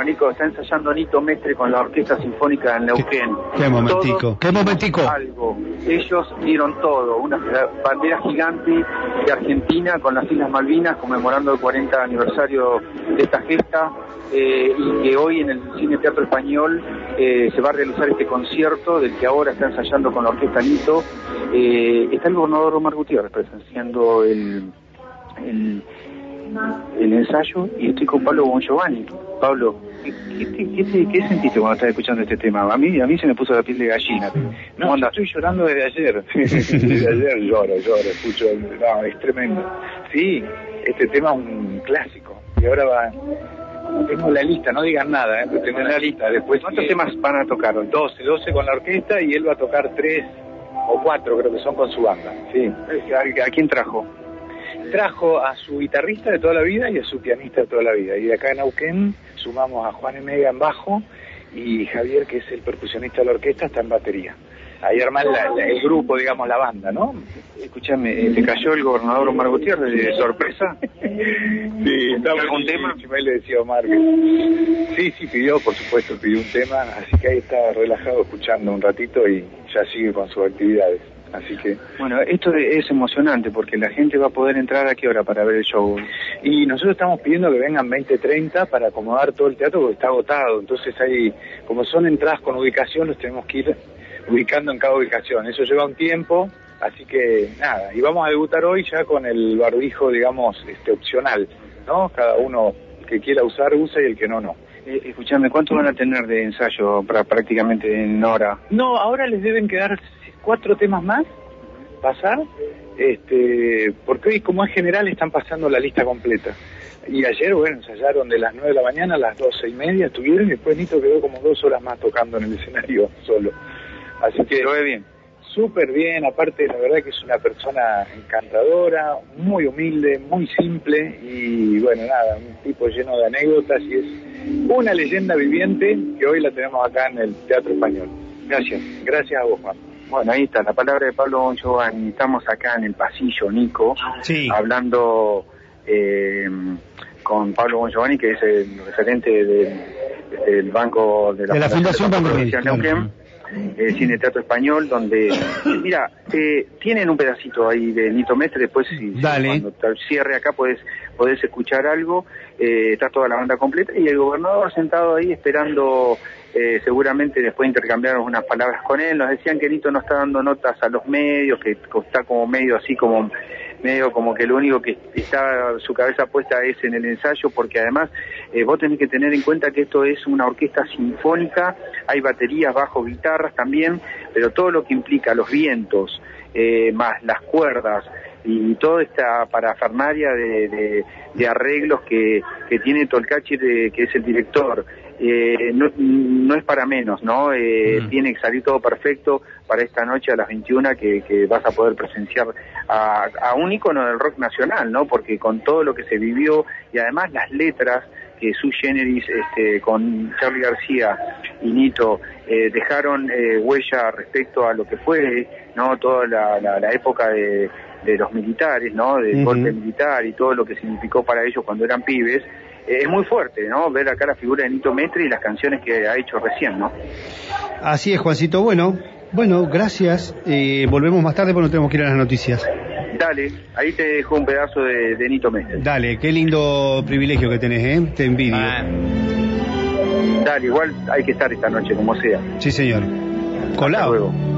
Bueno, Nico, está ensayando Nito Mestre con la Orquesta Sinfónica en Neuquén. Qué momentico, Todos qué momentico. Algo. Ellos dieron todo, una bandera gigante de Argentina con las Islas Malvinas conmemorando el 40 aniversario de esta gesta eh, y que hoy en el Cine Teatro Español eh, se va a realizar este concierto del que ahora está ensayando con la Orquesta Nito. Eh, está el gobernador Omar Gutiérrez presenciando el, el, el ensayo y estoy con Pablo Bon Giovanni. Pablo, ¿qué, qué, te- qué te- qué sentiste cuando estás escuchando este tema? A mí, a mí se me puso la piel de gallina. No, estoy llorando desde ayer. desde ayer lloro, lloro, escucho. No, es tremendo. Sí, este tema es un clásico. Y ahora va. Tengo la lista, no digan nada, ¿eh? tengo la lista. Después ¿Cuántos sigue temas van a tocar hoy? 12, 12 con la orquesta y él va a tocar 3 o 4, creo que son con su banda. Sí. ¿A, a quién trajo? Trajo a su guitarrista de toda la vida y a su pianista de toda la vida. Y de acá en Neuquén sumamos a Juan Emega en bajo y Javier, que es el percusionista de la orquesta, está en batería. Ahí arman el grupo, digamos, la banda, ¿no? Escúchame, eh, ¿te cayó el gobernador Omar Gutiérrez de sorpresa? Sí, estaba ¿Algún tema? Ahí le decía Omar que- Sí, sí, pidió, por supuesto, pidió un tema, así que ahí está relajado escuchando un ratito y ya sigue con sus actividades. Así que... Bueno, esto es emocionante porque la gente va a poder entrar a qué hora para ver el show. Y nosotros estamos pidiendo que vengan 20-30 para acomodar todo el teatro porque está agotado. Entonces hay, como son entradas con ubicación, los tenemos que ir ubicando en cada ubicación. Eso lleva un tiempo, así que nada. Y vamos a debutar hoy ya con el barbijo, digamos, este opcional, ¿no? Cada uno que quiera usar, usa y el que no, no. Eh, escúchame, ¿cuánto van a tener de ensayo para prácticamente en hora? No, ahora les deben quedar cuatro temas más, pasar, este, porque hoy como es general están pasando la lista completa. Y ayer, bueno, ensayaron de las 9 de la mañana a las doce y media, estuvieron y después Nito quedó como dos horas más tocando en el escenario solo. Así que Lo ve bien. súper bien, aparte la verdad que es una persona encantadora, muy humilde, muy simple y bueno, nada, un tipo lleno de anécdotas y es una leyenda viviente que hoy la tenemos acá en el Teatro Español. Gracias, gracias a vos Juan. Bueno, ahí está la palabra de Pablo Bon Giovanni. Estamos acá en el pasillo, Nico, Sí. hablando eh, con Pablo Bon Giovanni, que es el referente del, del Banco de la, De la Fundación Banco Provincial Provincial, Neuquén. Eh, Cine Teatro Español, donde, mira, eh, tienen un pedacito ahí de Nito Mestre, después si, Dale. cuando te cierre acá podés, podés escuchar algo, eh, está toda la banda completa y el gobernador sentado ahí esperando, eh, seguramente después intercambiaron unas palabras con él, nos decían que Nito no está dando notas a los medios, que está como medio así como medio como que lo único que está su cabeza puesta es en el ensayo, porque además eh, vos tenés que tener en cuenta que esto es una orquesta sinfónica, hay baterías, bajos, guitarras también, pero todo lo que implica los vientos, eh, más las cuerdas y toda esta parafernaria de, de- de arreglos que, que tiene Tolcachi, de- que es el director, eh, no, no es para menos, ¿no? Eh, Mm. Tiene que salir todo perfecto para esta noche a las 21 que, que vas a poder presenciar a, a un ícono del rock nacional, ¿no? Porque con todo lo que se vivió y además las letras que su generis este, con Charlie García y Nito eh, dejaron eh, huella respecto a lo que fue no toda la, la- la época de, de los militares no del golpe militar y todo lo que significó para ellos cuando eran pibes eh, es muy fuerte no ver acá la figura de Nito Mestre y las canciones que ha hecho recién no Así es, Juancito. Bueno, bueno, gracias. Eh, volvemos más tarde porque no tenemos que ir a las noticias. dale ahí te dejo un pedazo de, de Nito Mestre Dale, qué lindo privilegio que tenés, ¿eh? Te envidio. dale igual hay que estar esta noche como sea Sí, señor. Hasta Colado. luego.